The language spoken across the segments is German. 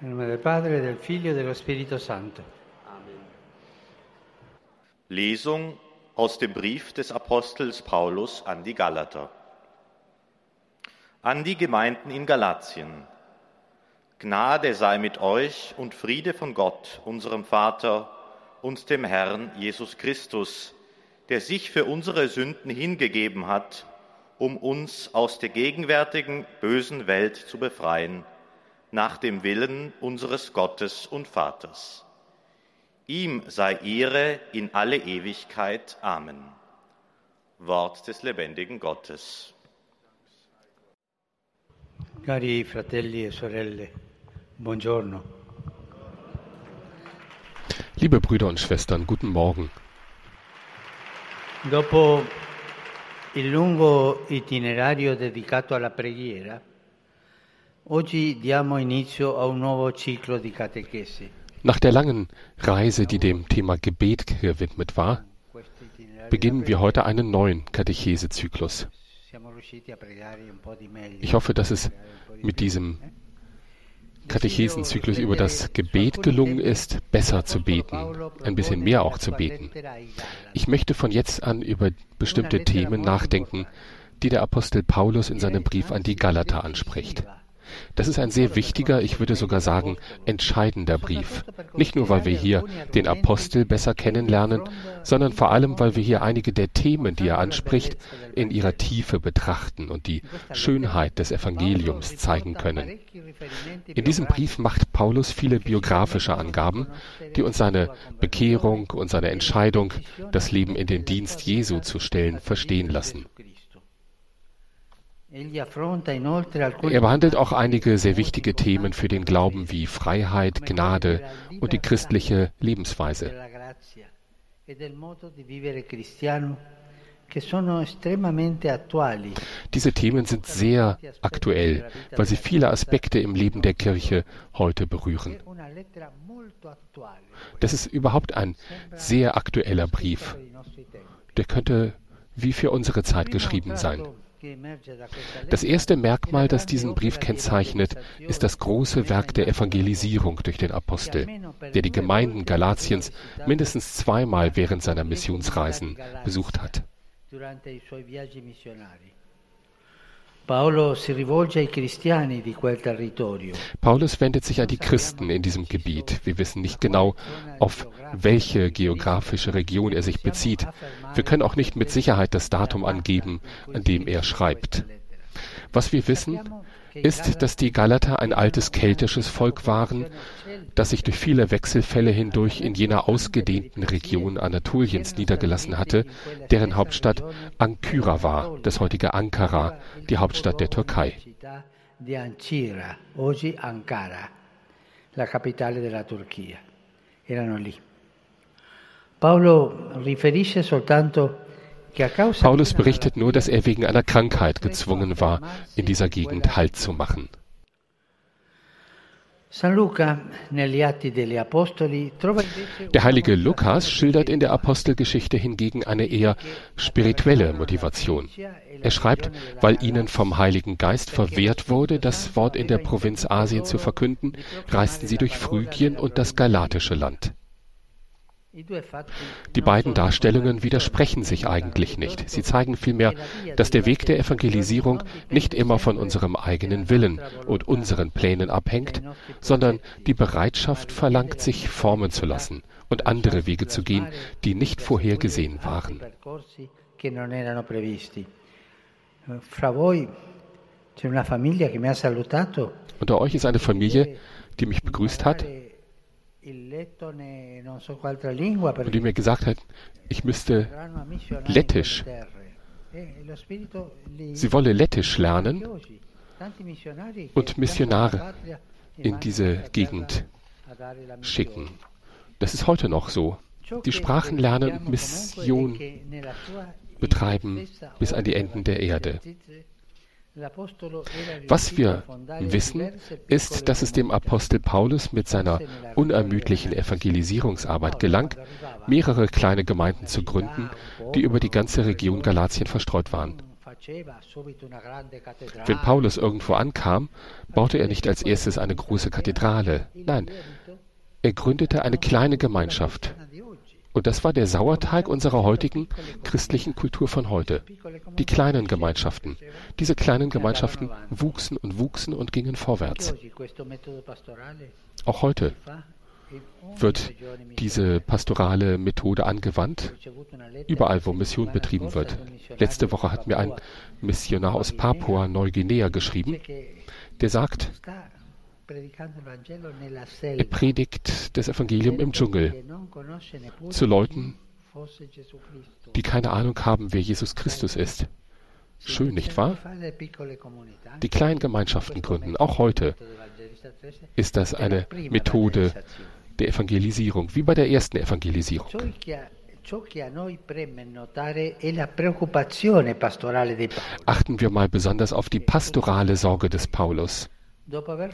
Nel nome del Padre, del Figlio e dello Spirito Santo. Lesung aus dem Brief des Apostels Paulus an die Galater. An die Gemeinden in Galatien. Gnade sei mit euch und Friede von Gott, unserem Vater und dem Herrn Jesus Christus, der sich für unsere Sünden hingegeben hat, um uns aus der gegenwärtigen bösen Welt zu befreien, nach dem Willen unseres Gottes und Vaters. Ihm sei Ehre in alle Ewigkeit. Amen. Wort des lebendigen Gottes. Cari fratelli e sorelle, buongiorno. Liebe Brüder und Schwestern, guten Morgen. Dopo il lungo itinerario dedicato alla preghiera, Nach der langen Reise, die dem Thema Gebet gewidmet war, beginnen wir heute einen neuen Katechesezyklus. Ich hoffe, dass es mit diesem Katechesenzyklus über das Gebet gelungen ist, besser zu beten, ein bisschen mehr auch zu beten. Ich möchte von jetzt an über bestimmte Themen nachdenken, die der Apostel Paulus in seinem Brief an die Galater anspricht. Das ist ein sehr wichtiger, ich würde sogar sagen, entscheidender Brief. Nicht nur, weil wir hier den Apostel besser kennenlernen, sondern vor allem, weil wir hier einige der Themen, die er anspricht, in ihrer Tiefe betrachten und die Schönheit des Evangeliums zeigen können. In diesem Brief macht Paulus viele biografische Angaben, die uns seine Bekehrung und seine Entscheidung, das Leben in den Dienst Jesu zu stellen, verstehen lassen. Er behandelt auch einige sehr wichtige Themen für den Glauben wie Freiheit, Gnade und die christliche Lebensweise. Diese Themen sind sehr aktuell, weil sie viele Aspekte im Leben der Kirche heute berühren. Das ist überhaupt ein sehr aktueller Brief. Der könnte wie für unsere Zeit geschrieben sein. Das erste Merkmal, das diesen Brief kennzeichnet, ist das große Werk der Evangelisierung durch den Apostel, der die Gemeinden Galatiens mindestens zweimal während seiner Missionsreisen besucht hat. Paulus wendet sich an die Christen in diesem Gebiet. Wir wissen nicht genau, auf welche geografische Region er sich bezieht. Wir können auch nicht mit Sicherheit das Datum angeben, an dem er schreibt. Was wir wissen, ist, dass die Galater ein altes keltisches Volk waren, das sich durch viele Wechselfälle hindurch in jener ausgedehnten Region Anatoliens niedergelassen hatte, deren Hauptstadt Ankyra war, das heutige Ankara, die Hauptstadt der Türkei. Paolo riferisce soltanto Paulus berichtet nur, dass er wegen einer Krankheit gezwungen war, in dieser Gegend Halt zu machen. Der heilige Lukas schildert in der Apostelgeschichte hingegen eine eher spirituelle Motivation. Er schreibt, weil ihnen vom Heiligen Geist verwehrt wurde, das Wort in der Provinz Asien zu verkünden, reisten sie durch Phrygien und das galatische Land. Die beiden Darstellungen widersprechen sich eigentlich nicht. Sie zeigen vielmehr, dass der Weg der Evangelisierung nicht immer von unserem eigenen Willen und unseren Plänen abhängt, sondern die Bereitschaft verlangt, sich formen zu lassen und andere Wege zu gehen, die nicht vorhergesehen waren. Unter euch ist eine Familie, die mich begrüßt hat und die mir gesagt hat, ich müsste Lettisch. Sie wolle Lettisch lernen und Missionare in diese Gegend schicken. Das ist heute noch so. Die Sprachen lernen und Mission betreiben bis an die Enden der Erde. Was wir wissen, ist, dass es dem Apostel Paulus mit seiner unermüdlichen Evangelisierungsarbeit gelang, mehrere kleine Gemeinden zu gründen, die über die ganze Region Galatien verstreut waren. Wenn Paulus irgendwo ankam, baute er nicht als erstes eine große Kathedrale. Nein, er gründete eine kleine Gemeinschaft. Und das war der Sauerteig unserer heutigen christlichen Kultur von heute. Die kleinen Gemeinschaften. Diese kleinen Gemeinschaften wuchsen und wuchsen und gingen vorwärts. Auch heute wird diese pastorale Methode angewandt, überall wo Mission betrieben wird. Letzte Woche hat mir ein Missionar aus Papua-Neuguinea geschrieben, der sagt, er predigt das Evangelium im Dschungel zu Leuten, die keine Ahnung haben, wer Jesus Christus ist. Schön, nicht wahr? Die kleinen Gemeinschaften gründen. Auch heute ist das eine Methode der Evangelisierung, wie bei der ersten Evangelisierung. Achten wir mal besonders auf die pastorale Sorge des Paulus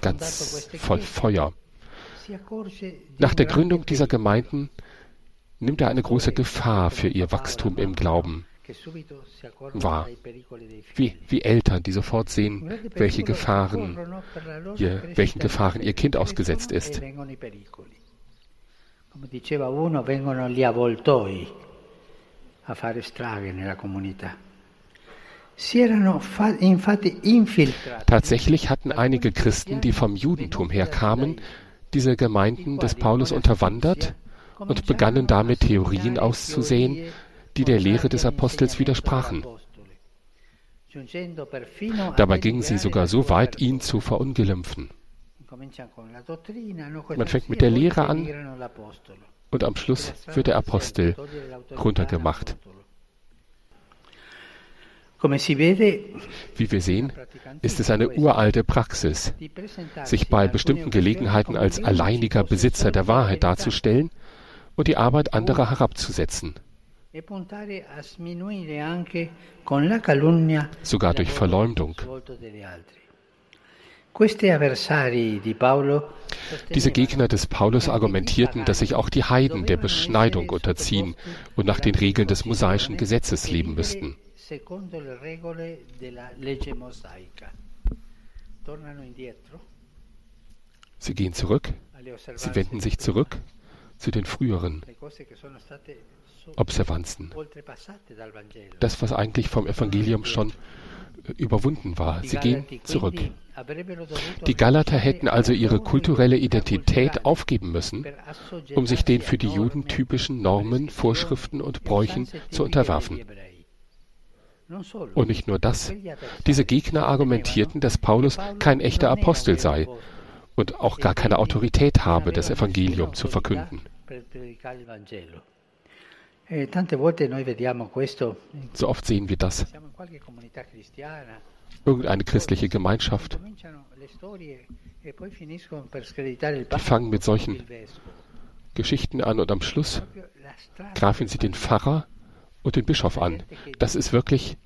ganz voll Feuer. Nach der Gründung dieser Gemeinden nimmt er eine große Gefahr für ihr Wachstum im Glauben wahr. Wie, wie Eltern, die sofort sehen, welche Gefahren ihr, welchen Gefahren ihr Kind ausgesetzt ist. Come diceva uno, vengono gli avvoltoi a fare strage nella comunità. Tatsächlich hatten einige Christen, die vom Judentum herkamen, diese Gemeinden des Paulus unterwandert und begannen damit Theorien auszusehen, die der Lehre des Apostels widersprachen. Dabei gingen sie sogar so weit, ihn zu verunglimpfen. Man fängt mit der Lehre an und am Schluss wird der Apostel runtergemacht. Wie wir sehen, ist es eine uralte Praxis, sich bei bestimmten Gelegenheiten als alleiniger Besitzer der Wahrheit darzustellen und die Arbeit anderer herabzusetzen. Sogar durch Verleumdung. Diese Gegner des Paulus argumentierten, dass sich auch die Heiden der Beschneidung unterziehen und nach den Regeln des mosaischen Gesetzes leben müssten secondo le regole della legge mosaica. Tornano indietro. Sie gehen zurück, sie wenden sich zurück zu den früheren Observanzen. Das, was eigentlich vom Evangelium schon äh, überwunden war. Sie gehen zurück. Die Galater hätten also ihre kulturelle Identität aufgeben müssen, um sich den für die Juden typischen Normen, Vorschriften und Bräuchen zu unterwerfen. Und nicht nur das. Diese Gegner argumentierten, dass Paulus kein echter Apostel sei und auch gar keine Autorität habe, das Evangelium zu verkünden. So oft sehen wir das. Irgendeine christliche Gemeinschaft. Die fangen mit solchen Geschichten an und am Schluss greifen sie den Pfarrer und den Bischof an. Das ist wirklich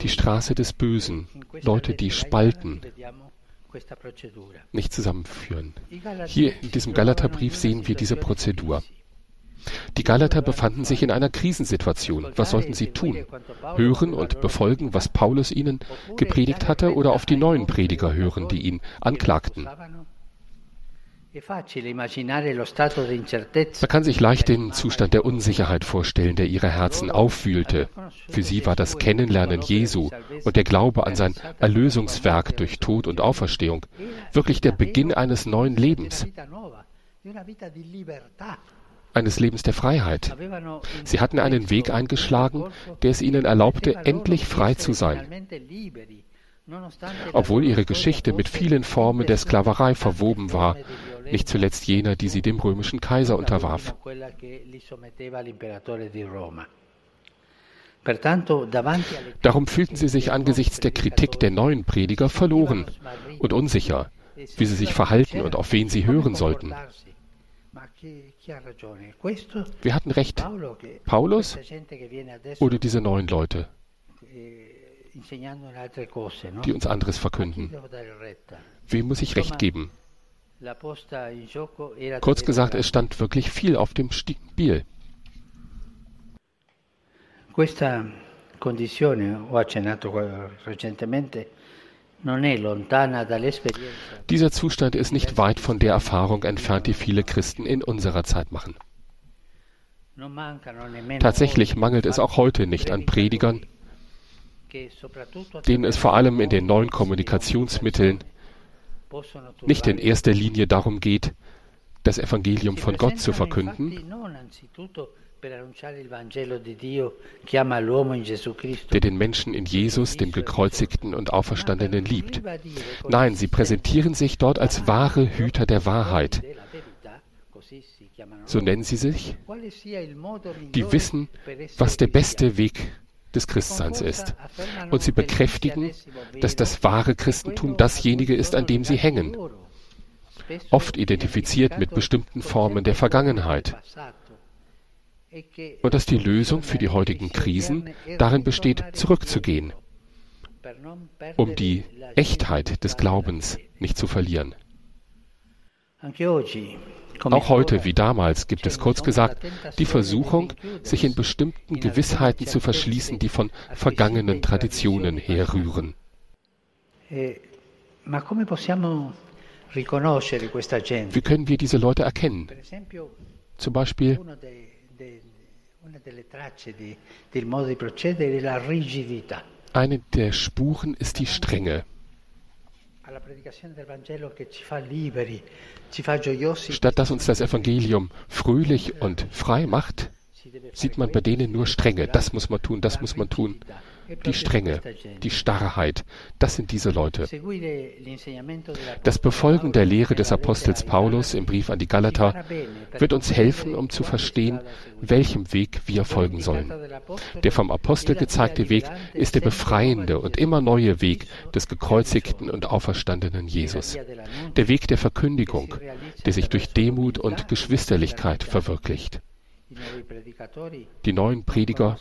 die Straße des Bösen. Leute, die spalten, nicht zusammenführen. Hier in diesem Galaterbrief sehen wir diese Prozedur. Die Galater befanden sich in einer Krisensituation. Was sollten sie tun? Hören und befolgen, was Paulus ihnen gepredigt hatte, oder auf die neuen Prediger hören, die ihn anklagten? Man kann sich leicht den Zustand der Unsicherheit vorstellen, der ihre Herzen aufwühlte. Für sie war das Kennenlernen Jesu und der Glaube an sein Erlösungswerk durch Tod und Auferstehung wirklich der Beginn eines neuen Lebens, eines Lebens der Freiheit. Sie hatten einen Weg eingeschlagen, der es ihnen erlaubte, endlich frei zu sein. Obwohl ihre Geschichte mit vielen Formen der Sklaverei verwoben war, nicht zuletzt jener, die sie dem römischen Kaiser unterwarf. Darum fühlten sie sich angesichts der Kritik der neuen Prediger verloren und unsicher, wie sie sich verhalten und auf wen sie hören sollten. Wir hatten recht. Paulus oder diese neuen Leute, die uns anderes verkünden. Wem muss ich recht geben? Kurz gesagt, es stand wirklich viel auf dem Spiel. condizione, ho accennato recentemente, dieser Zustand ist nicht weit von der Erfahrung entfernt, die viele Christen in unserer Zeit machen. Tatsächlich mangelt es auch heute nicht an Predigern, denen es vor allem in den neuen Kommunikationsmitteln nicht in erster Linie darum geht, das Evangelium von Gott zu verkünden, der den Menschen in Jesus, dem gekreuzigten und auferstandenen, liebt. Nein, sie präsentieren sich dort als wahre Hüter der Wahrheit. So nennen sie sich. Die wissen, was der beste Weg des Christseins ist. Und sie bekräftigen, dass das wahre Christentum dasjenige ist, an dem sie hängen. Oft identifiziert mit bestimmten Formen der Vergangenheit und dass die Lösung für die heutigen Krisen darin besteht, zurückzugehen, um die Echtheit des Glaubens nicht zu verlieren. Auch heute wie damals gibt es kurz gesagt die Versuchung, sich in bestimmten Gewissheiten zu verschließen, die von vergangenen Traditionen herrühren. Wie können wir diese Leute erkennen? Zum Beispiel eine der Spuren ist die Strenge. Statt dass uns das Evangelium fröhlich und frei macht, sieht man bei denen nur Strenge. Das muss man tun, das muss man tun die Strenge, die Starrheit, das sind diese Leute. Das Befolgen der Lehre des Apostels Paulus im Brief an die Galater wird uns helfen, um zu verstehen, welchem Weg wir folgen sollen. Der vom Apostel gezeigte Weg ist der befreiende und immer neue Weg des gekreuzigten und auferstandenen Jesus. Der Weg der Verkündigung, der sich durch Demut und Geschwisterlichkeit verwirklicht. Die neuen Prediger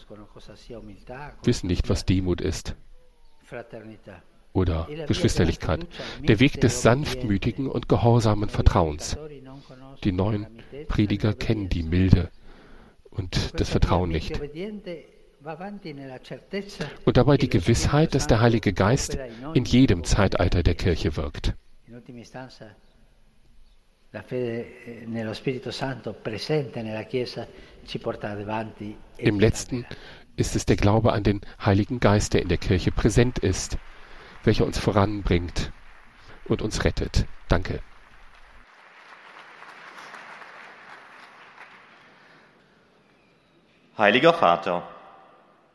wissen nicht, was Demut ist oder Geschwisterlichkeit. Der Weg des sanftmütigen und gehorsamen Vertrauens. Die neuen Prediger kennen die Milde und das Vertrauen nicht. Und dabei die Gewissheit, dass der Heilige Geist in jedem Zeitalter der Kirche wirkt. La fede eh, nello Spirito Santo presente nella Chiesa ci porta avanti. E Im letzten ist es der Glaube an den Heiligen Geist, der in der Kirche präsent ist, welcher uns voranbringt und uns rettet. Danke. Heiliger Vater,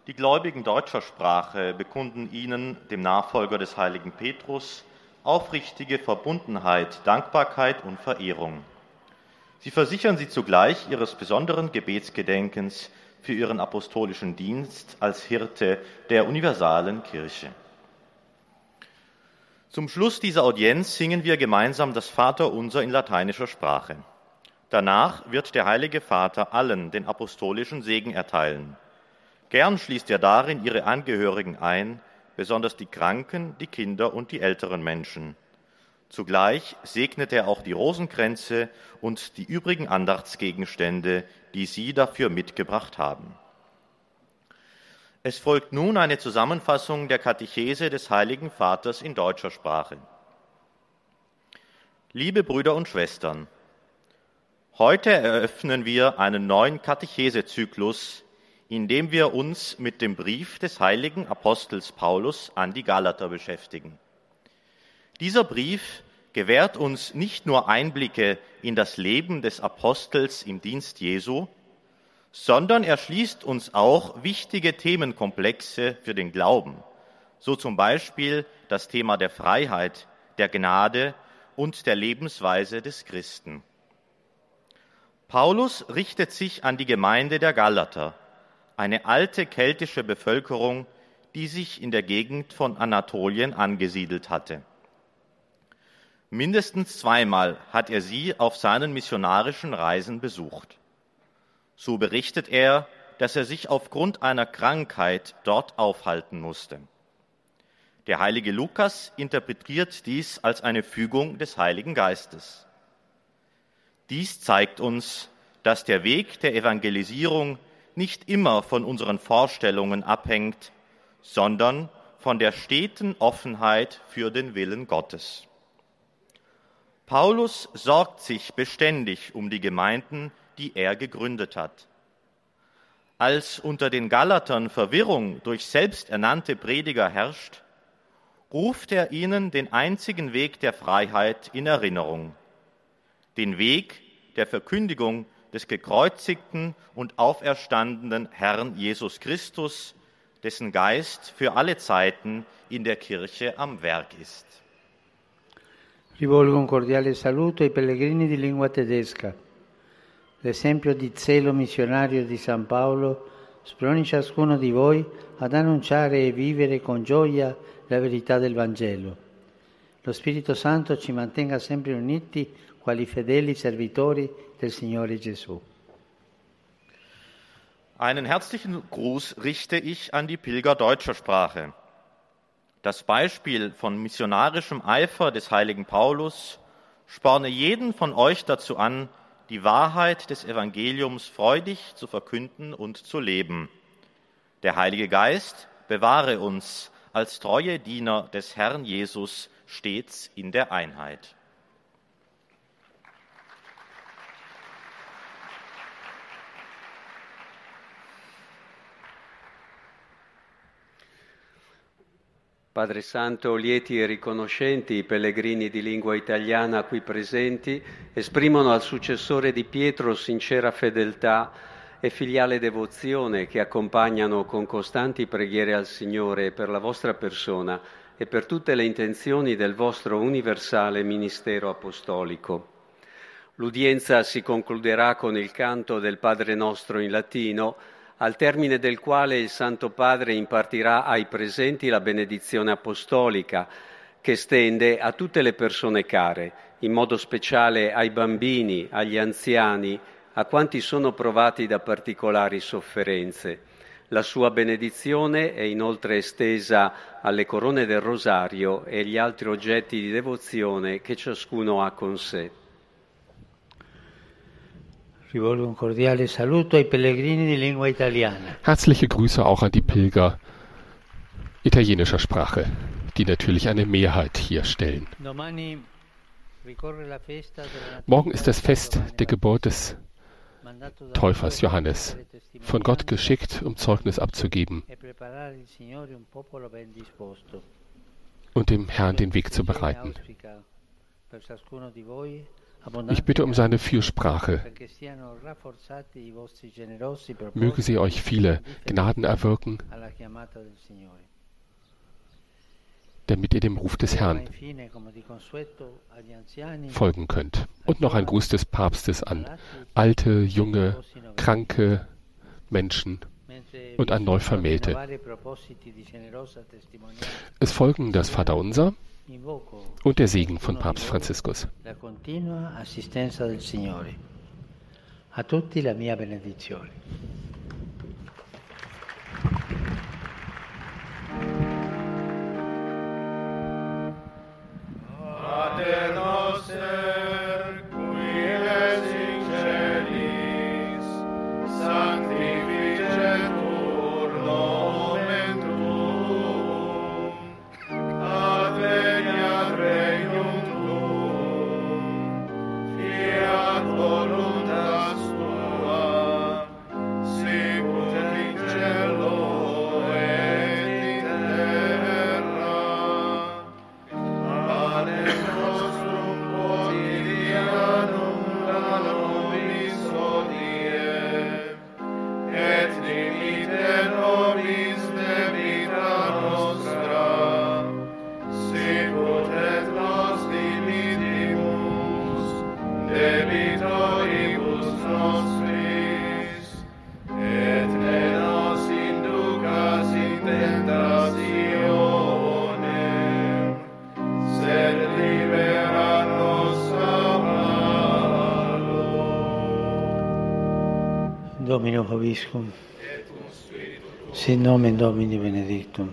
die Gläubigen deutscher Sprache bekunden Ihnen, dem Nachfolger des heiligen Petrus, aufrichtige Verbundenheit, Dankbarkeit und Verehrung. Sie versichern sie zugleich ihres besonderen Gebetsgedenkens für ihren apostolischen Dienst als Hirte der universalen Kirche. Zum Schluss dieser Audienz singen wir gemeinsam das Vaterunser in lateinischer Sprache. Danach wird der Heilige Vater allen den apostolischen Segen erteilen. Gern schließt er darin ihre Angehörigen ein, besonders die Kranken, die Kinder und die älteren Menschen. Zugleich segnet er auch die Rosenkränze und die übrigen Andachtsgegenstände, die Sie dafür mitgebracht haben. Es folgt nun eine Zusammenfassung der Katechese des Heiligen Vaters in deutscher Sprache. Liebe Brüder und Schwestern, heute eröffnen wir einen neuen Katechesezyklus, indem wir uns mit dem Brief des heiligen Apostels Paulus an die Galater beschäftigen. Dieser Brief gewährt uns nicht nur Einblicke in das Leben des Apostels im Dienst Jesu, sondern er schließt uns auch wichtige Themenkomplexe für den Glauben, so zum Beispiel das Thema der Freiheit, der Gnade und der Lebensweise des Christen. Paulus richtet sich an die Gemeinde der Galater, eine alte keltische Bevölkerung, die sich in der Gegend von Anatolien angesiedelt hatte. Mindestens zweimal hat er sie auf seinen missionarischen Reisen besucht. So berichtet er, dass er sich aufgrund einer Krankheit dort aufhalten musste. Der heilige Lukas interpretiert dies als eine Fügung des Heiligen Geistes. Dies zeigt uns, dass der Weg der Evangelisierung nicht immer von unseren Vorstellungen abhängt, sondern von der steten Offenheit für den Willen Gottes. Paulus sorgt sich beständig um die Gemeinden, die er gegründet hat. Als unter den Galatern Verwirrung durch selbsternannte Prediger herrscht, ruft er ihnen den einzigen Weg der Freiheit in Erinnerung, den Weg der Verkündigung des gekreuzigten und auferstandenen Herrn Jesus Christus, dessen Geist für alle Zeiten in der Kirche am Werk ist. Rivolgo un cordiale saluto ai pellegrini di lingua tedesca. L'esempio di zelo missionario di San Paolo sproni ciascuno di voi ad annunciare e vivere con gioia la verità del Vangelo. Lo Spirito Santo ci mantenga sempre uniti quali fedeli servitori del Signore Gesù. Einen herzlichen Gruß richte ich an die Pilger deutscher Sprache. Das Beispiel von missionarischem Eifer des heiligen Paulus sporne jeden von euch dazu an, die Wahrheit des Evangeliums freudig zu verkünden und zu leben. Der Heilige Geist bewahre uns als treue Diener des Herrn Jesus stets in der Einheit. Padre Santo, lieti e riconoscenti i pellegrini di lingua italiana qui presenti esprimono al successore di Pietro sincera fedeltà e filiale devozione che accompagnano con costanti preghiere al Signore per la vostra persona e per tutte le intenzioni del vostro universale ministero apostolico. L'udienza si concluderà con il canto del Padre nostro in latino, al termine del quale il Santo Padre impartirà ai presenti la benedizione apostolica, che stende a tutte le persone care, in modo speciale ai bambini, agli anziani, a quanti sono provati da particolari sofferenze. La sua benedizione è inoltre estesa alle corone del rosario e agli altri oggetti di devozione che ciascuno ha con sé. Herzliche Grüße auch an die Pilger italienischer Sprache, die natürlich eine Mehrheit hier stellen. Morgen ist das Fest der Geburt des Täufers Johannes, von Gott geschickt, um Zeugnis abzugeben und dem Herrn den Weg zu bereiten. Ich bitte um seine Fürsprache. Möge sie euch viele Gnaden erwirken, damit ihr dem Ruf des Herrn folgen könnt. Und noch ein Gruß des Papstes an alte, junge, kranke Menschen und an Neuvermählte. Es folgen das Vaterunser und der Segen von Papst Franziskus. A tutti la mia benedizione. Domino Hoviscum, sin nomen Domini Benedictum,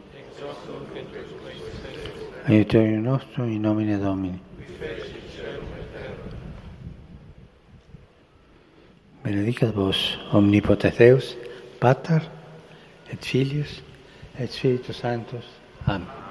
aiutorium nostrum in nomine Domini. Benedicat vos, omnipotens Deus, Pater, et Filius, et Spiritus Sanctus. Amen.